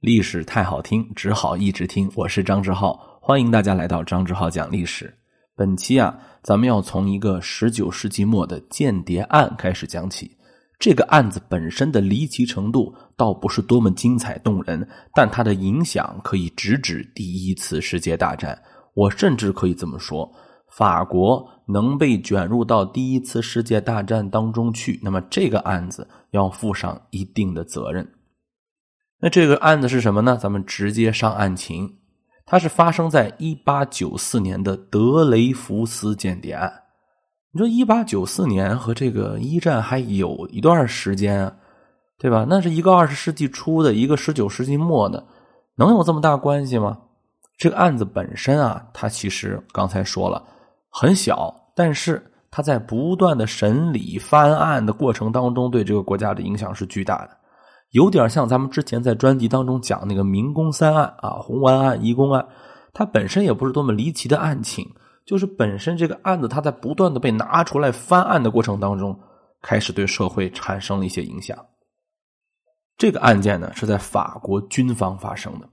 历史太好听，只好一直听。我是张志浩，欢迎大家来到张志浩讲历史。本期啊，咱们要从一个十九世纪末的间谍案开始讲起。这个案子本身的离奇程度倒不是多么精彩动人，但它的影响可以直指第一次世界大战。我甚至可以这么说：法国能被卷入到第一次世界大战当中去，那么这个案子要负上一定的责任。那这个案子是什么呢？咱们直接上案情。它是发生在一八九四年的德雷福斯间谍案。你说一八九四年和这个一战还有一段时间啊，对吧？那是一个二十世纪初的，一个十九世纪末的，能有这么大关系吗？这个案子本身啊，它其实刚才说了很小，但是它在不断的审理翻案的过程当中，对这个国家的影响是巨大的。有点像咱们之前在专辑当中讲那个民工三案啊，红丸案、移宫案，它本身也不是多么离奇的案情，就是本身这个案子它在不断的被拿出来翻案的过程当中，开始对社会产生了一些影响。这个案件呢是在法国军方发生的。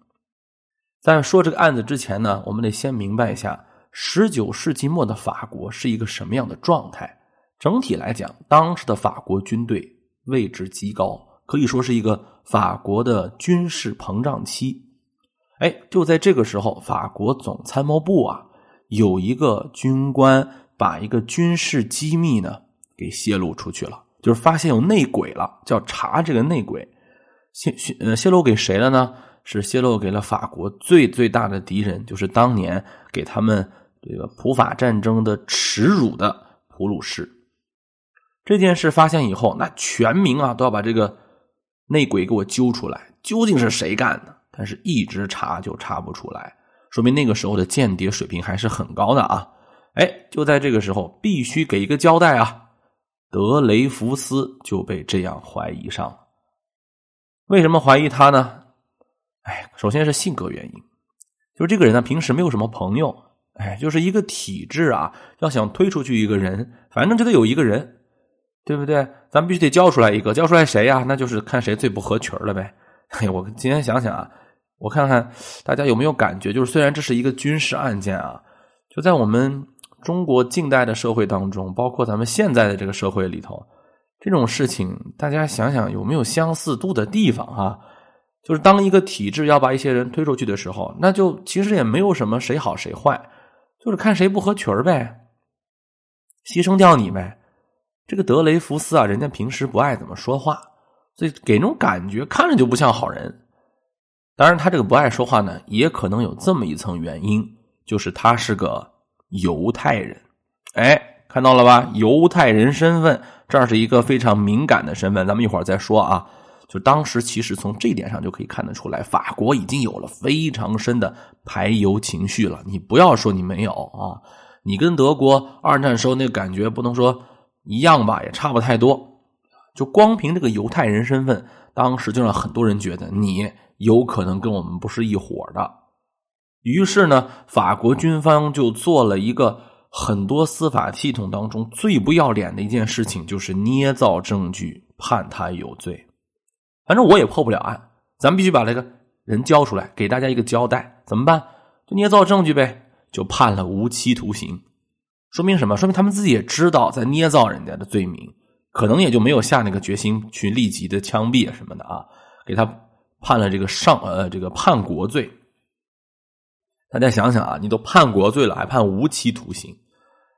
在说这个案子之前呢，我们得先明白一下，十九世纪末的法国是一个什么样的状态。整体来讲，当时的法国军队位置极高。可以说是一个法国的军事膨胀期，哎，就在这个时候，法国总参谋部啊，有一个军官把一个军事机密呢给泄露出去了，就是发现有内鬼了，叫查这个内鬼，泄泄呃泄露给谁了呢？是泄露给了法国最最大的敌人，就是当年给他们这个普法战争的耻辱的普鲁士。这件事发现以后，那全民啊都要把这个。内鬼给我揪出来，究竟是谁干的？但是一直查就查不出来，说明那个时候的间谍水平还是很高的啊！哎，就在这个时候，必须给一个交代啊！德雷福斯就被这样怀疑上了。为什么怀疑他呢？哎，首先是性格原因，就是这个人呢平时没有什么朋友，哎，就是一个体制啊，要想推出去一个人，反正就得有一个人。对不对？咱们必须得交出来一个，交出来谁呀？那就是看谁最不合群了呗。嘿，我今天想想啊，我看看大家有没有感觉，就是虽然这是一个军事案件啊，就在我们中国近代的社会当中，包括咱们现在的这个社会里头，这种事情大家想想有没有相似度的地方啊？就是当一个体制要把一些人推出去的时候，那就其实也没有什么谁好谁坏，就是看谁不合群呗，牺牲掉你呗。这个德雷福斯啊，人家平时不爱怎么说话，所以给那种感觉看着就不像好人。当然，他这个不爱说话呢，也可能有这么一层原因，就是他是个犹太人。哎，看到了吧？犹太人身份，这是一个非常敏感的身份。咱们一会儿再说啊。就当时其实从这点上就可以看得出来，法国已经有了非常深的排犹情绪了。你不要说你没有啊，你跟德国二战时候那个感觉不能说。一样吧，也差不太多。就光凭这个犹太人身份，当时就让很多人觉得你有可能跟我们不是一伙的。于是呢，法国军方就做了一个很多司法系统当中最不要脸的一件事情，就是捏造证据判他有罪。反正我也破不了案，咱们必须把这个人交出来，给大家一个交代。怎么办？就捏造证据呗，就判了无期徒刑。说明什么？说明他们自己也知道在捏造人家的罪名，可能也就没有下那个决心去立即的枪毙什么的啊，给他判了这个上呃这个叛国罪。大家想想啊，你都叛国罪了，还判无期徒刑，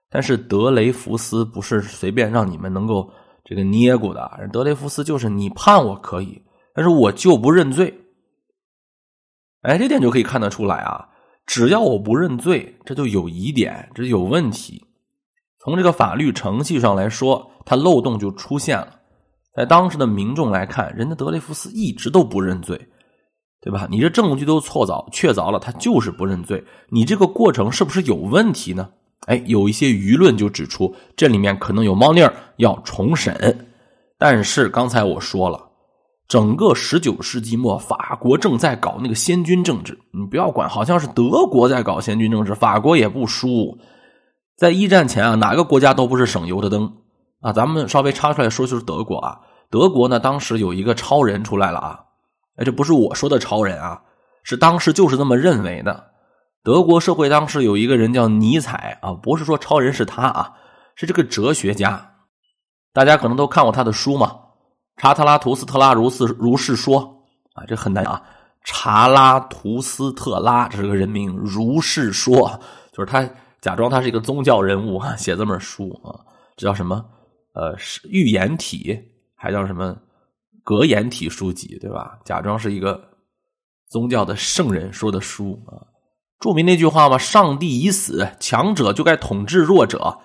但是德雷福斯不是随便让你们能够这个捏过的，德雷福斯就是你判我可以，但是我就不认罪。哎，这点就可以看得出来啊，只要我不认罪，这就有疑点，这有问题。从这个法律程序上来说，它漏洞就出现了。在当时的民众来看，人家德雷福斯一直都不认罪，对吧？你这证据都错凿确凿了，他就是不认罪。你这个过程是不是有问题呢？哎，有一些舆论就指出这里面可能有猫腻儿，要重审。但是刚才我说了，整个十九世纪末，法国正在搞那个先军政治。你不要管，好像是德国在搞先军政治，法国也不输。在一战前啊，哪个国家都不是省油的灯啊！咱们稍微插出来说，就是德国啊。德国呢，当时有一个超人出来了啊，哎，这不是我说的超人啊，是当时就是这么认为的。德国社会当时有一个人叫尼采啊，不是说超人是他啊，是这个哲学家。大家可能都看过他的书嘛，《查特拉图斯特拉如是如是说》啊，这很难啊。查拉图斯特拉这是个人名，如是说就是他假装他是一个宗教人物，写这本书啊，这叫什么？呃，预言体，还叫什么格言体书籍，对吧？假装是一个宗教的圣人说的书啊。著名那句话嘛：“上帝已死，强者就该统治弱者。”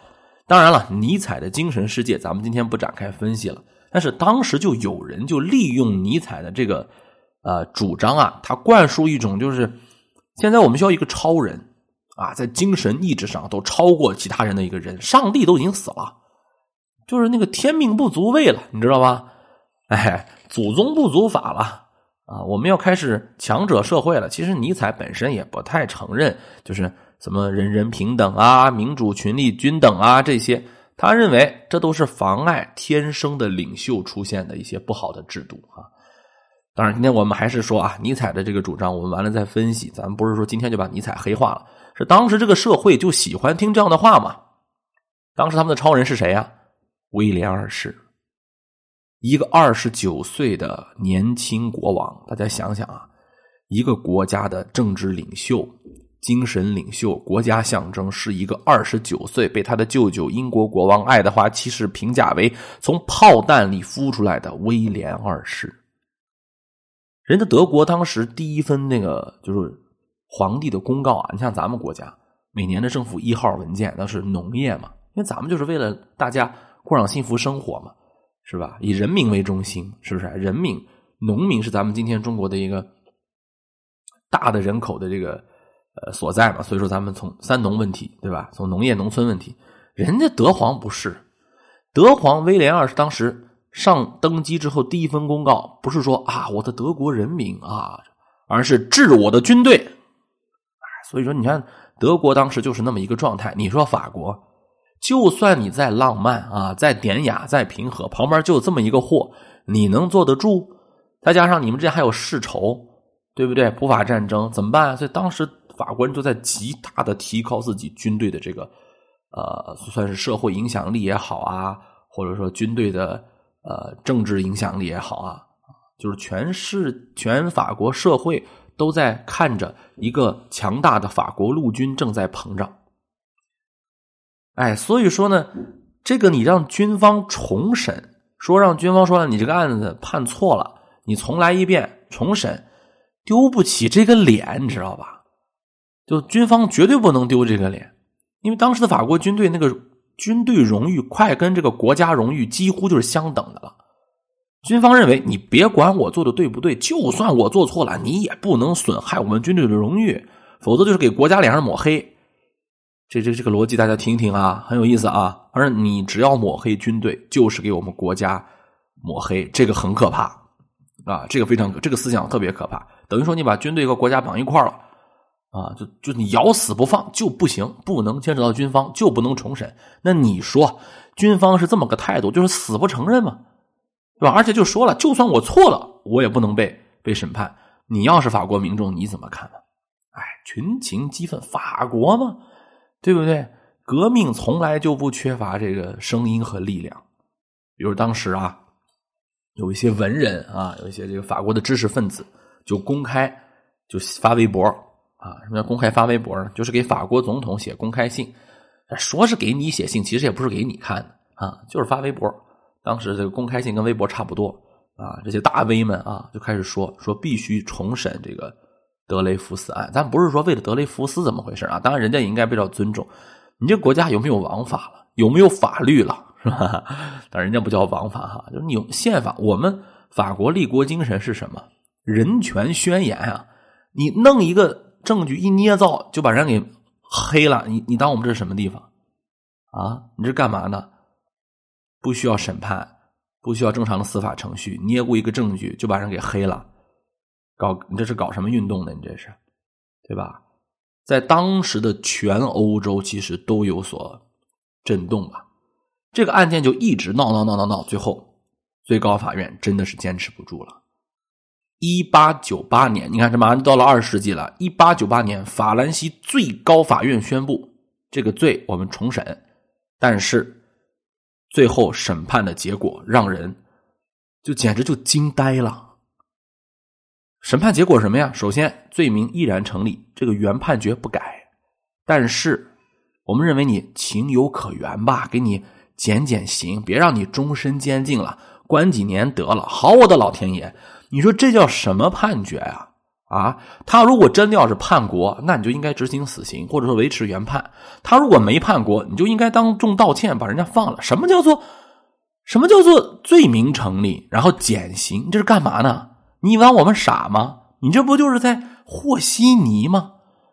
当然了，尼采的精神世界咱们今天不展开分析了。但是当时就有人就利用尼采的这个。呃，主张啊，他灌输一种就是，现在我们需要一个超人啊，在精神意志上都超过其他人的一个人。上帝都已经死了，就是那个天命不足畏了，你知道吧？哎，祖宗不足法了啊！我们要开始强者社会了。其实尼采本身也不太承认，就是什么人人平等啊、民主、群力均等啊这些，他认为这都是妨碍天生的领袖出现的一些不好的制度啊。当然，今天我们还是说啊，尼采的这个主张，我们完了再分析。咱们不是说今天就把尼采黑化了，是当时这个社会就喜欢听这样的话嘛？当时他们的超人是谁呀？威廉二世，一个二十九岁的年轻国王。大家想想啊，一个国家的政治领袖、精神领袖、国家象征，是一个二十九岁被他的舅舅英国国王爱德华七世评价为从炮弹里孵出来的威廉二世。人家德国当时第一份那个就是皇帝的公告啊，你像咱们国家每年的政府一号文件那是农业嘛，因为咱们就是为了大家过上幸福生活嘛，是吧？以人民为中心，是不是？人民、农民是咱们今天中国的一个大的人口的这个呃所在嘛，所以说咱们从三农问题，对吧？从农业农村问题，人家德皇不是，德皇威廉二世当时。上登基之后，第一份公告不是说啊，我的德国人民啊，而是治我的军队。所以说，你看德国当时就是那么一个状态。你说法国，就算你再浪漫啊，再典雅，再平和，旁边就这么一个货，你能坐得住？再加上你们这还有世仇，对不对？普法战争怎么办？所以当时法官都在极大的提高自己军队的这个呃，算是社会影响力也好啊，或者说军队的。呃，政治影响力也好啊，就是全市全法国社会都在看着一个强大的法国陆军正在膨胀。哎，所以说呢，这个你让军方重审，说让军方说你这个案子判错了，你重来一遍重审，丢不起这个脸，你知道吧？就军方绝对不能丢这个脸，因为当时的法国军队那个。军队荣誉快跟这个国家荣誉几乎就是相等的了。军方认为，你别管我做的对不对，就算我做错了，你也不能损害我们军队的荣誉，否则就是给国家脸上抹黑。这这这个逻辑大家听一听啊，很有意思啊。而你只要抹黑军队，就是给我们国家抹黑，这个很可怕啊，这个非常这个思想特别可怕，等于说你把军队和国家绑一块了。啊，就就你咬死不放就不行，不能牵扯到军方，就不能重审。那你说军方是这么个态度，就是死不承认吗？对吧？而且就说了，就算我错了，我也不能被被审判。你要是法国民众，你怎么看呢？哎，群情激愤，法国嘛，对不对？革命从来就不缺乏这个声音和力量。比如当时啊，有一些文人啊，有一些这个法国的知识分子，就公开就发微博。啊，什么叫公开发微博呢？就是给法国总统写公开信，说是给你写信，其实也不是给你看的啊，就是发微博。当时这个公开信跟微博差不多啊，这些大 V 们啊就开始说说必须重审这个德雷福斯案。咱不是说为了德雷福斯怎么回事啊，当然人家也应该比较尊重。你这国家有没有王法了？有没有法律了？是吧？但人家不叫王法哈，就是你有宪法。我们法国立国精神是什么？人权宣言啊！你弄一个。证据一捏造就把人给黑了，你你当我们这是什么地方啊？你这干嘛呢？不需要审判，不需要正常的司法程序，捏过一个证据就把人给黑了，搞你这是搞什么运动呢？你这是对吧？在当时的全欧洲其实都有所震动吧。这个案件就一直闹闹闹闹闹，最后最高法院真的是坚持不住了。一八九八年，你看这马上到了二十世纪了。一八九八年，法兰西最高法院宣布这个罪我们重审，但是最后审判的结果让人就简直就惊呆了。审判结果什么呀？首先，罪名依然成立，这个原判决不改，但是我们认为你情有可原吧，给你减减刑，别让你终身监禁了，关几年得了。好，我的老天爷！你说这叫什么判决呀？啊，他如果真的要是叛国，那你就应该执行死刑，或者说维持原判。他如果没叛国，你就应该当众道歉，把人家放了。什么叫做什么叫做罪名成立，然后减刑？这是干嘛呢？你以为我们傻吗？你这不就是在和稀泥吗？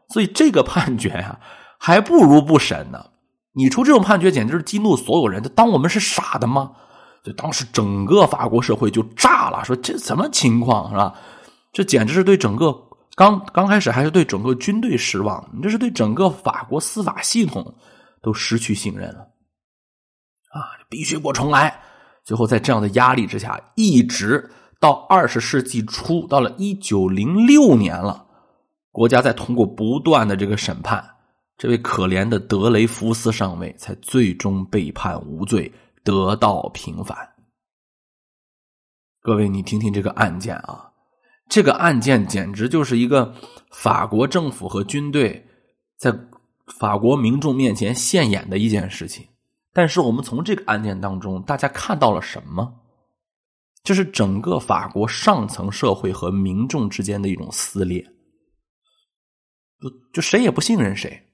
所以这个判决呀，还不如不审呢。你出这种判决，简直是激怒所有人。当我们是傻的吗？就当时整个法国社会就炸了，说这什么情况是吧？这简直是对整个刚刚开始还是对整个军队失望，你这是对整个法国司法系统都失去信任了啊！必须给我重来。最后在这样的压力之下，一直到二十世纪初，到了一九零六年了，国家在通过不断的这个审判，这位可怜的德雷福斯上尉才最终被判无罪。得到平反。各位，你听听这个案件啊，这个案件简直就是一个法国政府和军队在法国民众面前现眼的一件事情。但是，我们从这个案件当中，大家看到了什么？就是整个法国上层社会和民众之间的一种撕裂，就就谁也不信任谁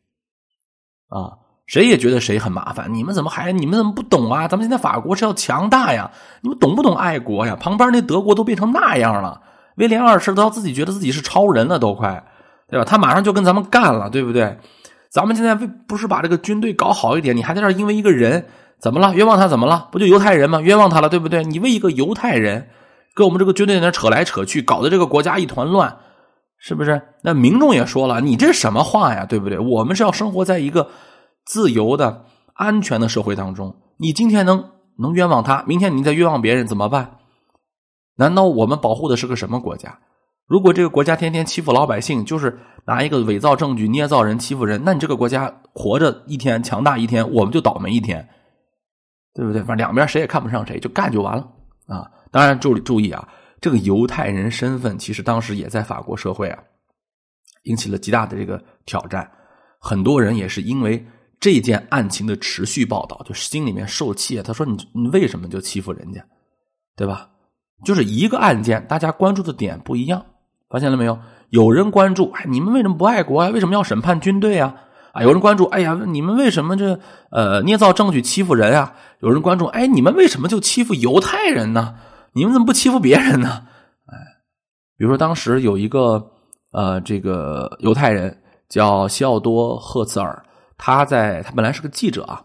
啊。谁也觉得谁很麻烦，你们怎么还你们怎么不懂啊？咱们现在法国是要强大呀，你们懂不懂爱国呀？旁边那德国都变成那样了，威廉二世都要自己觉得自己是超人了，都快，对吧？他马上就跟咱们干了，对不对？咱们现在不是把这个军队搞好一点，你还在这因为一个人怎么了？冤枉他怎么了？不就犹太人吗？冤枉他了，对不对？你为一个犹太人跟我们这个军队在那扯来扯去，搞得这个国家一团乱，是不是？那民众也说了，你这是什么话呀？对不对？我们是要生活在一个。自由的、安全的社会当中，你今天能能冤枉他，明天你再冤枉别人怎么办？难道我们保护的是个什么国家？如果这个国家天天欺负老百姓，就是拿一个伪造证据捏造人欺负人，那你这个国家活着一天强大一天，我们就倒霉一天，对不对？反正两边谁也看不上谁，就干就完了啊！当然注注意啊，这个犹太人身份其实当时也在法国社会啊引起了极大的这个挑战，很多人也是因为。这件案情的持续报道，就心里面受气啊。他说：“你你为什么就欺负人家，对吧？就是一个案件，大家关注的点不一样，发现了没有？有人关注，哎，你们为什么不爱国啊？为什么要审判军队啊？啊，有人关注，哎呀，你们为什么这呃捏造证据欺负人啊？有人关注，哎，你们为什么就欺负犹太人呢？你们怎么不欺负别人呢？哎，比如说当时有一个呃这个犹太人叫西奥多·赫茨尔。”他在他本来是个记者啊，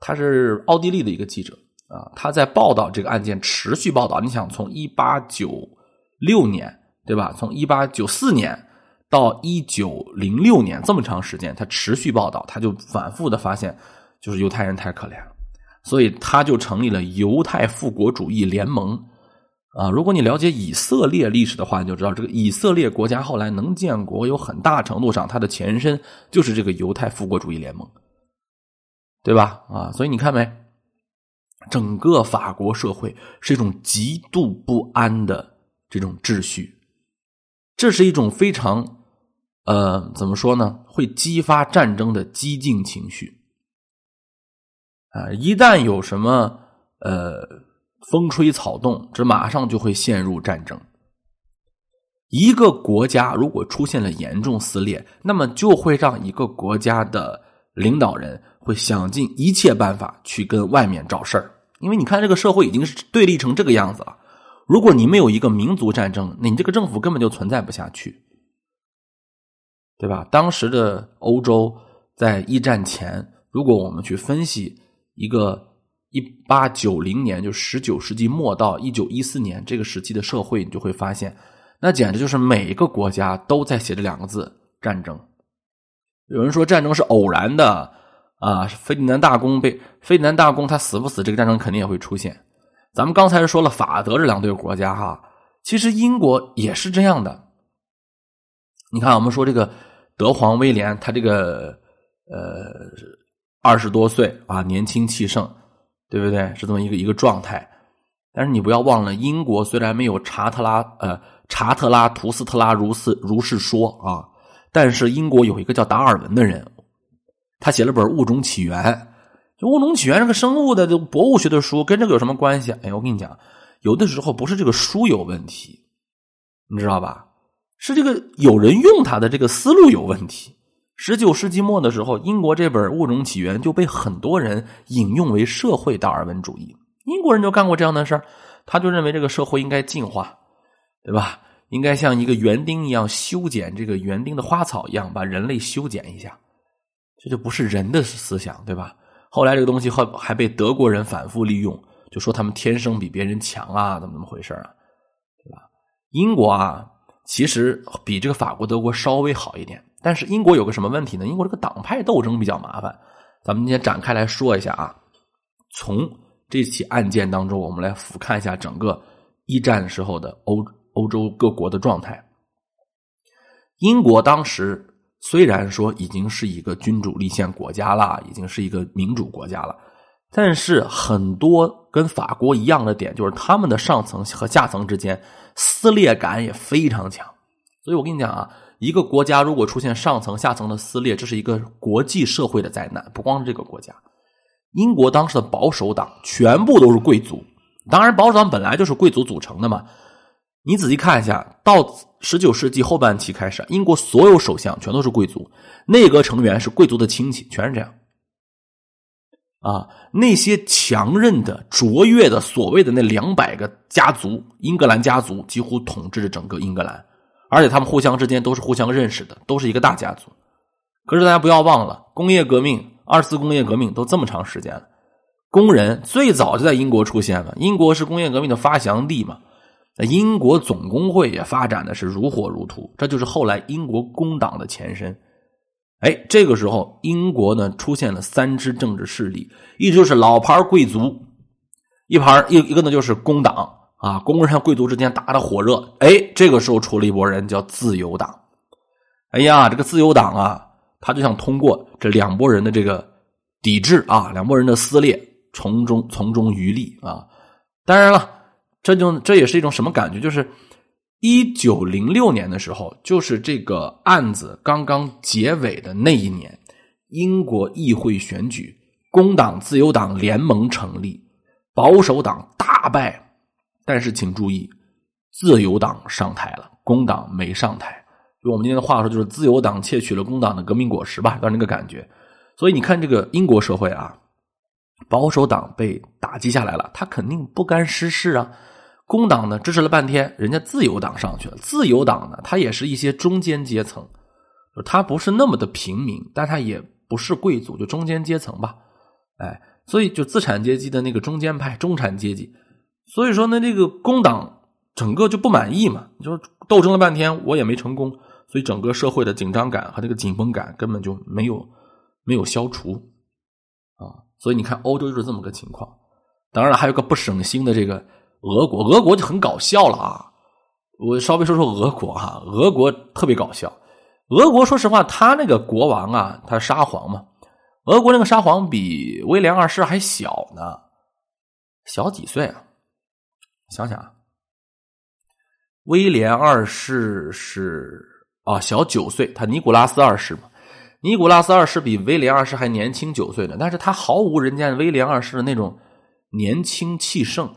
他是奥地利的一个记者啊，他在报道这个案件，持续报道。你想从一八九六年对吧？从一八九四年到一九零六年这么长时间，他持续报道，他就反复的发现，就是犹太人太可怜了，所以他就成立了犹太复国主义联盟。啊，如果你了解以色列历史的话，你就知道这个以色列国家后来能建国，有很大程度上它的前身就是这个犹太复国主义联盟，对吧？啊，所以你看没，整个法国社会是一种极度不安的这种秩序，这是一种非常呃，怎么说呢？会激发战争的激进情绪啊！一旦有什么呃。风吹草动，这马上就会陷入战争。一个国家如果出现了严重撕裂，那么就会让一个国家的领导人会想尽一切办法去跟外面找事儿。因为你看，这个社会已经是对立成这个样子了。如果你没有一个民族战争，你这个政府根本就存在不下去，对吧？当时的欧洲在一战前，如果我们去分析一个。一八九零年，就十九世纪末到一九一四年这个时期的社会，你就会发现，那简直就是每一个国家都在写这两个字“战争”。有人说战争是偶然的啊，费迪南大公被费迪南大公他死不死，这个战争肯定也会出现。咱们刚才说了法德这两对国家哈，其实英国也是这样的。你看，我们说这个德皇威廉，他这个呃二十多岁啊，年轻气盛，对不对？是这么一个一个状态。但是你不要忘了，英国虽然没有查特拉呃查特拉图斯特拉如是如是说啊，但是英国有一个叫达尔文的人，他写了本《物种起源》。就《物种起源》这个生物的这博物学的书，跟这个有什么关系？哎，我跟你讲，有的时候不是这个书有问题，你知道吧？是这个有人用他的这个思路有问题。十九世纪末的时候，英国这本《物种起源》就被很多人引用为社会达尔文主义。英国人就干过这样的事儿，他就认为这个社会应该进化，对吧？应该像一个园丁一样修剪这个园丁的花草一样，把人类修剪一下，这就不是人的思想，对吧？后来这个东西还还被德国人反复利用，就说他们天生比别人强啊，怎么怎么回事啊，对吧？英国啊，其实比这个法国、德国稍微好一点，但是英国有个什么问题呢？英国这个党派斗争比较麻烦，咱们今天展开来说一下啊，从。这起案件当中，我们来俯瞰一下整个一战时候的欧欧洲各国的状态。英国当时虽然说已经是一个君主立宪国家了，已经是一个民主国家了，但是很多跟法国一样的点，就是他们的上层和下层之间撕裂感也非常强。所以我跟你讲啊，一个国家如果出现上层下层的撕裂，这是一个国际社会的灾难，不光是这个国家。英国当时的保守党全部都是贵族，当然保守党本来就是贵族组成的嘛。你仔细看一下，到十九世纪后半期开始，英国所有首相全都是贵族，内阁成员是贵族的亲戚，全是这样。啊，那些强韧的、卓越的所谓的那两百个家族，英格兰家族几乎统治着整个英格兰，而且他们互相之间都是互相认识的，都是一个大家族。可是大家不要忘了，工业革命。二次工业革命都这么长时间了，工人最早就在英国出现了。英国是工业革命的发祥地嘛？那英国总工会也发展的是如火如荼，这就是后来英国工党的前身。哎，这个时候英国呢出现了三支政治势力，一支就是老牌贵族，一盘一一个呢就是工党啊，工人和贵族之间打的火热。哎，这个时候出了一波人叫自由党。哎呀，这个自由党啊。他就想通过这两拨人的这个抵制啊，两拨人的撕裂，从中从中渔利啊。当然了，这就这也是一种什么感觉？就是一九零六年的时候，就是这个案子刚刚结尾的那一年，英国议会选举，工党、自由党联盟成立，保守党大败。但是请注意，自由党上台了，工党没上台。用我们今天的话说，就是自由党窃取了工党的革命果实吧，让那个感觉。所以你看，这个英国社会啊，保守党被打击下来了，他肯定不甘失势啊。工党呢支持了半天，人家自由党上去了。自由党呢，他也是一些中间阶层，他不是那么的平民，但他也不是贵族，就中间阶层吧。哎，所以就资产阶级的那个中间派、中产阶级。所以说呢，这个工党整个就不满意嘛，就是斗争了半天，我也没成功。所以整个社会的紧张感和这个紧绷感根本就没有没有消除啊！所以你看，欧洲就是这么个情况。当然了，还有个不省心的这个俄国，俄国就很搞笑了啊！我稍微说说俄国哈，俄国特别搞笑。俄国说实话，他那个国王啊，他沙皇嘛，俄国那个沙皇比威廉二世还小呢，小几岁啊？想想啊，威廉二世是。啊，小九岁，他尼古拉斯二世嘛，尼古拉斯二世比威廉二世还年轻九岁呢，但是他毫无人家威廉二世的那种年轻气盛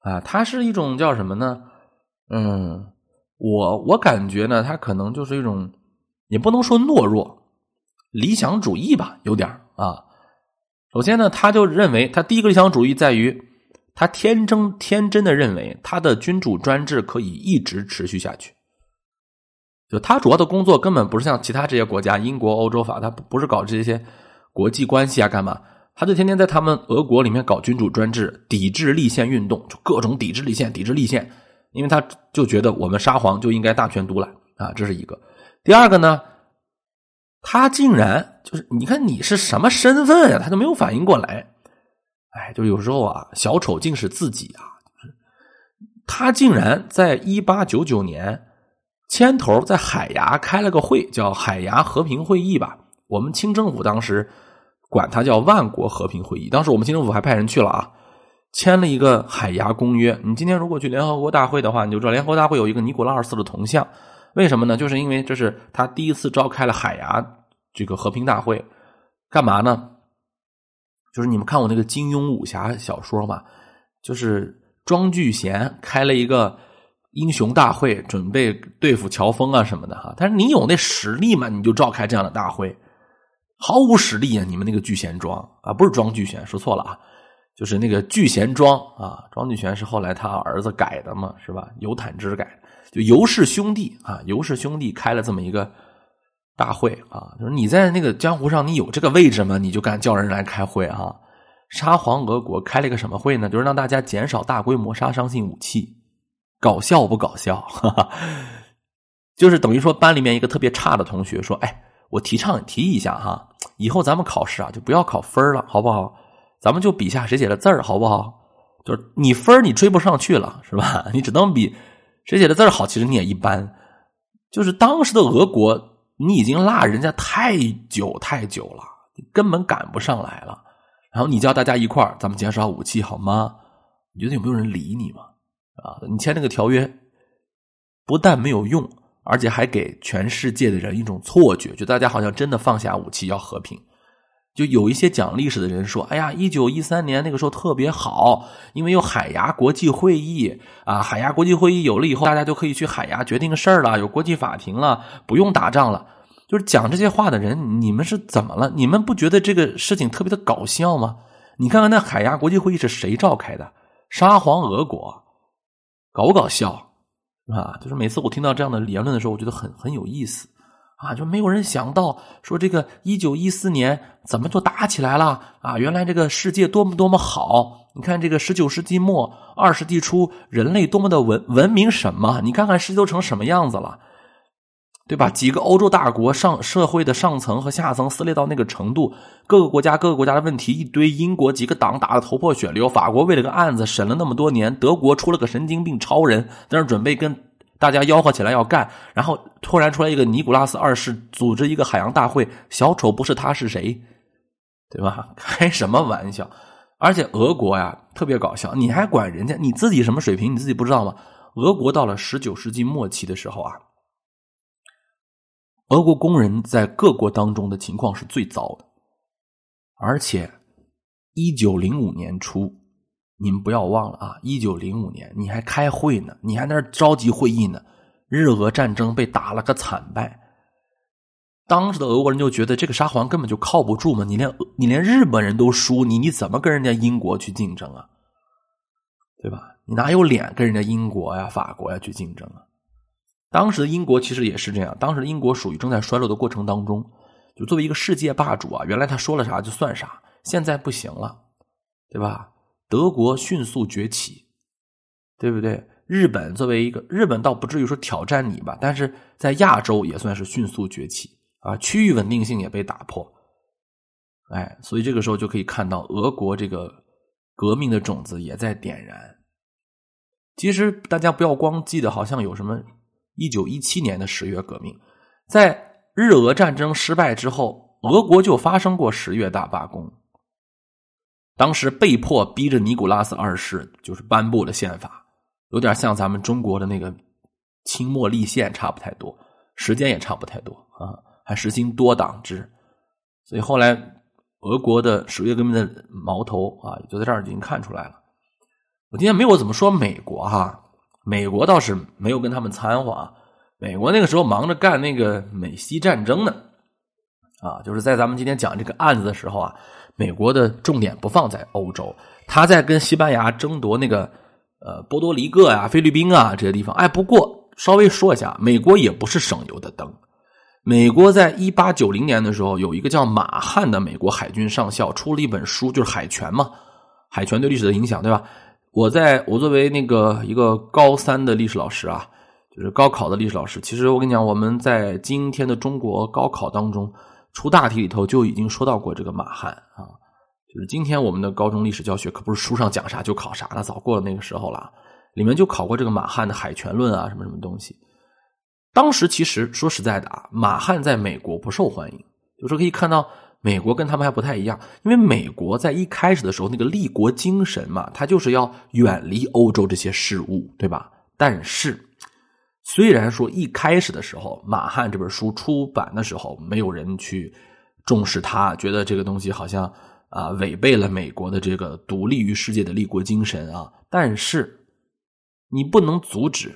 啊，他是一种叫什么呢？嗯，我我感觉呢，他可能就是一种，也不能说懦弱，理想主义吧，有点啊。首先呢，他就认为他第一个理想主义在于，他天真天真的认为他的君主专制可以一直持续下去。就他主要的工作根本不是像其他这些国家，英国、欧洲法，他不是搞这些国际关系啊，干嘛？他就天天在他们俄国里面搞君主专制，抵制立宪运动，就各种抵制立宪，抵制立宪，因为他就觉得我们沙皇就应该大权独揽啊，这是一个。第二个呢，他竟然就是你看你是什么身份呀？他都没有反应过来。哎，就有时候啊，小丑竟是自己啊，他竟然在一八九九年牵头在海牙开了个会，叫海牙和平会议吧。我们清政府当时管它叫万国和平会议。当时我们清政府还派人去了啊，签了一个海牙公约。你今天如果去联合国大会的话，你就知道联合国大会有一个尼古拉二世的铜像。为什么呢？就是因为这是他第一次召开了海牙这个和平大会，干嘛呢？就是你们看我那个金庸武侠小说嘛，就是庄聚贤开了一个英雄大会，准备对付乔峰啊什么的哈。但是你有那实力吗，你就召开这样的大会。毫无实力啊！你们那个聚贤庄啊，不是庄聚贤，说错了啊，就是那个聚贤庄啊。庄聚贤是后来他儿子改的嘛，是吧？尤坦之改。就尤氏兄弟啊，尤氏兄弟开了这么一个大会啊，就是你在那个江湖上，你有这个位置吗？你就敢叫人来开会啊？沙皇俄国开了一个什么会呢？就是让大家减少大规模杀伤性武器，搞笑不搞笑？哈哈就是等于说班里面一个特别差的同学说：“哎，我提倡提一下哈，以后咱们考试啊就不要考分了，好不好？咱们就比下谁写的字儿，好不好？就是你分你追不上去了，是吧？你只能比。”谁写的字好，其实你也一般。就是当时的俄国，你已经落人家太久太久了，根本赶不上来了。然后你叫大家一块儿，咱们减少武器好吗？你觉得有没有人理你吗？啊，你签那个条约，不但没有用，而且还给全世界的人一种错觉，就大家好像真的放下武器要和平。就有一些讲历史的人说：“哎呀，一九一三年那个时候特别好，因为有海牙国际会议啊，海牙国际会议有了以后，大家就可以去海牙决定事儿了，有国际法庭了，不用打仗了。”就是讲这些话的人，你们是怎么了？你们不觉得这个事情特别的搞笑吗？你看看那海牙国际会议是谁召开的？沙皇俄国，搞不搞笑？啊，就是每次我听到这样的言论的时候，我觉得很很有意思。啊，就没有人想到说这个一九一四年怎么就打起来了啊？原来这个世界多么多么好！你看这个十九世纪末二十世纪初，人类多么的文文明什么？你看看世界都成什么样子了，对吧？几个欧洲大国上社会的上层和下层撕裂到那个程度，各个国家各个国家的问题一堆，英国几个党打的头破血流，法国为了个案子审了那么多年，德国出了个神经病超人，在那准备跟。大家吆喝起来要干，然后突然出来一个尼古拉斯二世组织一个海洋大会，小丑不是他是谁，对吧？开什么玩笑？而且俄国呀特别搞笑，你还管人家？你自己什么水平？你自己不知道吗？俄国到了十九世纪末期的时候啊，俄国工人在各国当中的情况是最糟的，而且一九零五年初。你们不要忘了啊！一九零五年，你还开会呢，你还在那召集会议呢。日俄战争被打了个惨败，当时的俄国人就觉得这个沙皇根本就靠不住嘛。你连你连日本人都输，你你怎么跟人家英国去竞争啊？对吧？你哪有脸跟人家英国呀、法国呀去竞争啊？当时的英国其实也是这样，当时的英国属于正在衰落的过程当中，就作为一个世界霸主啊，原来他说了啥就算啥，现在不行了，对吧？德国迅速崛起，对不对？日本作为一个日本，倒不至于说挑战你吧，但是在亚洲也算是迅速崛起啊，区域稳定性也被打破。哎，所以这个时候就可以看到俄国这个革命的种子也在点燃。其实大家不要光记得好像有什么一九一七年的十月革命，在日俄战争失败之后，俄国就发生过十月大罢工。当时被迫逼着尼古拉斯二世就是颁布了宪法，有点像咱们中国的那个清末立宪差不太多，时间也差不太多啊，还实行多党制，所以后来俄国的十月革命的矛头啊，就在这儿已经看出来了。我今天没有怎么说美国哈，美国倒是没有跟他们掺和啊，美国那个时候忙着干那个美西战争呢，啊，就是在咱们今天讲这个案子的时候啊。美国的重点不放在欧洲，他在跟西班牙争夺那个呃波多黎各啊、菲律宾啊这些地方。哎，不过稍微说一下，美国也不是省油的灯。美国在一八九零年的时候，有一个叫马汉的美国海军上校出了一本书，就是海权嘛，海权对历史的影响，对吧？我在我作为那个一个高三的历史老师啊，就是高考的历史老师，其实我跟你讲，我们在今天的中国高考当中。出大题里头就已经说到过这个马汉啊，就是今天我们的高中历史教学可不是书上讲啥就考啥了，早过了那个时候了。里面就考过这个马汉的海权论啊，什么什么东西。当时其实说实在的啊，马汉在美国不受欢迎，就是可以看到美国跟他们还不太一样，因为美国在一开始的时候那个立国精神嘛，他就是要远离欧洲这些事物，对吧？但是虽然说一开始的时候，马汉这本书出版的时候，没有人去重视他，觉得这个东西好像啊违背了美国的这个独立于世界的立国精神啊，但是你不能阻止。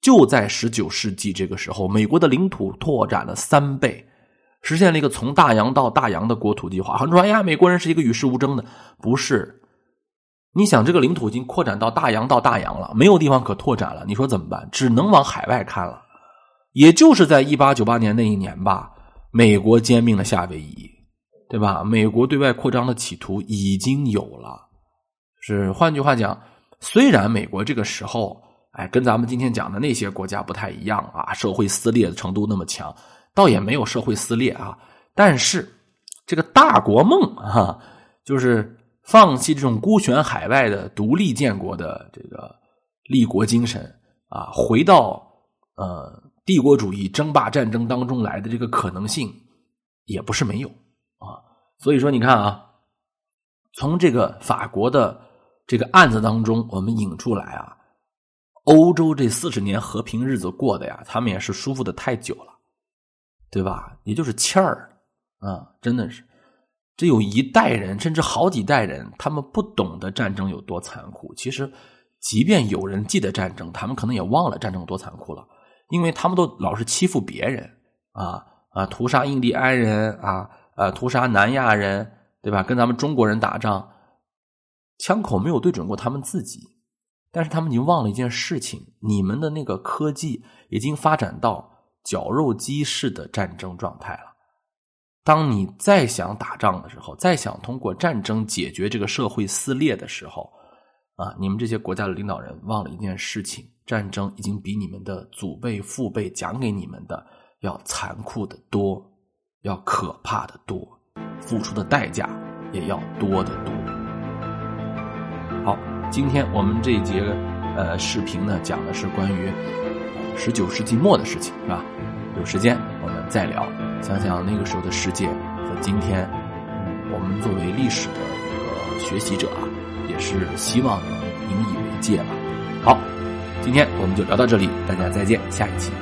就在十九世纪这个时候，美国的领土拓展了三倍，实现了一个从大洋到大洋的国土计划。很多人说：“哎呀，美国人是一个与世无争的。”不是，你想，这个领土已经扩展到大洋到大洋了，没有地方可拓展了，你说怎么办？只能往海外看了。也就是在一八九八年那一年吧，美国兼并了夏威夷，对吧？美国对外扩张的企图已经有了。是换句话讲，虽然美国这个时候。哎，跟咱们今天讲的那些国家不太一样啊，社会撕裂的程度那么强，倒也没有社会撕裂啊。但是这个大国梦啊，就是放弃这种孤悬海外的独立建国的这个立国精神啊，回到呃帝国主义争霸战争当中来的这个可能性也不是没有啊。所以说，你看啊，从这个法国的这个案子当中，我们引出来啊。欧洲这四十年和平日子过的呀，他们也是舒服的太久了，对吧？也就是欠儿啊，真的是，这有一代人甚至好几代人，他们不懂得战争有多残酷。其实，即便有人记得战争，他们可能也忘了战争多残酷了，因为他们都老是欺负别人啊啊，屠杀印第安人啊啊，屠杀南亚人，对吧？跟咱们中国人打仗，枪口没有对准过他们自己。但是他们已经忘了一件事情：你们的那个科技已经发展到绞肉机式的战争状态了。当你再想打仗的时候，再想通过战争解决这个社会撕裂的时候，啊，你们这些国家的领导人忘了一件事情：战争已经比你们的祖辈、父辈讲给你们的要残酷的多，要可怕的多，付出的代价也要多得多。好。今天我们这一节呃视频呢，讲的是关于十九世纪末的事情，是吧？有时间我们再聊，想想那个时候的世界和今天，我们作为历史的一个学习者啊，也是希望能引以为戒吧。好，今天我们就聊到这里，大家再见，下一期。